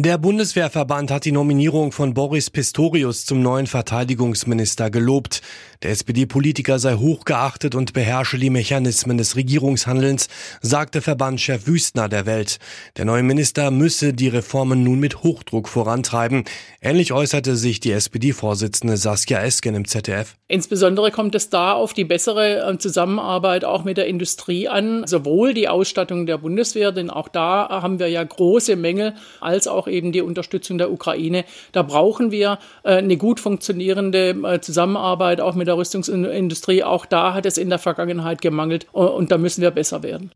Der Bundeswehrverband hat die Nominierung von Boris Pistorius zum neuen Verteidigungsminister gelobt. Der SPD-Politiker sei hochgeachtet und beherrsche die Mechanismen des Regierungshandelns, sagte Verbandschef Wüstner der Welt. Der neue Minister müsse die Reformen nun mit Hochdruck vorantreiben. Ähnlich äußerte sich die SPD-Vorsitzende Saskia Esken im ZDF. Insbesondere kommt es da auf die bessere äh, Zusammenarbeit auch mit der Industrie an, sowohl die Ausstattung der Bundeswehr, denn auch da haben wir ja große Mängel, als auch eben die Unterstützung der Ukraine. Da brauchen wir äh, eine gut funktionierende äh, Zusammenarbeit auch mit der Rüstungsindustrie. Auch da hat es in der Vergangenheit gemangelt äh, und da müssen wir besser werden.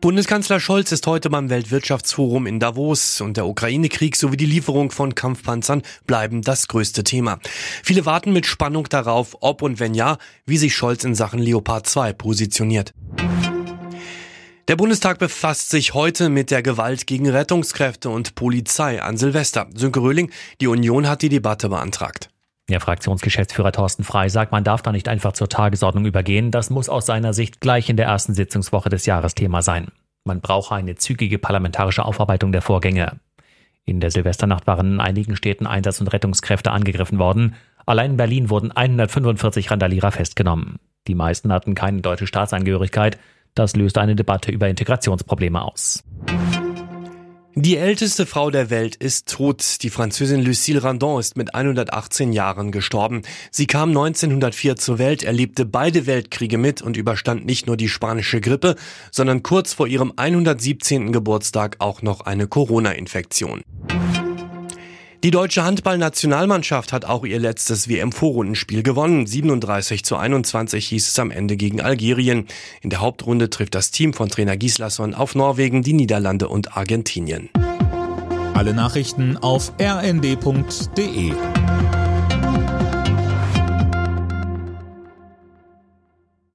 Bundeskanzler Scholz ist heute beim Weltwirtschaftsforum in Davos und der Ukraine-Krieg sowie die Lieferung von Kampfpanzern bleiben das größte Thema. Viele warten mit Spannung darauf, ob und wenn ja, wie sich Scholz in Sachen Leopard 2 positioniert. Der Bundestag befasst sich heute mit der Gewalt gegen Rettungskräfte und Polizei an Silvester. Sönke Röhling, die Union hat die Debatte beantragt. Der Fraktionsgeschäftsführer Thorsten Frei sagt, man darf da nicht einfach zur Tagesordnung übergehen. Das muss aus seiner Sicht gleich in der ersten Sitzungswoche des Jahres Thema sein. Man brauche eine zügige parlamentarische Aufarbeitung der Vorgänge. In der Silvesternacht waren in einigen Städten Einsatz- und Rettungskräfte angegriffen worden. Allein in Berlin wurden 145 Randalierer festgenommen. Die meisten hatten keine deutsche Staatsangehörigkeit. Das löst eine Debatte über Integrationsprobleme aus. Die älteste Frau der Welt ist tot. Die Französin Lucille Randon ist mit 118 Jahren gestorben. Sie kam 1904 zur Welt, erlebte beide Weltkriege mit und überstand nicht nur die spanische Grippe, sondern kurz vor ihrem 117. Geburtstag auch noch eine Corona-Infektion. Die deutsche Handballnationalmannschaft hat auch ihr letztes WM-Vorrundenspiel gewonnen. 37 zu 21 hieß es am Ende gegen Algerien. In der Hauptrunde trifft das Team von Trainer Gislason auf Norwegen, die Niederlande und Argentinien. Alle Nachrichten auf rnd.de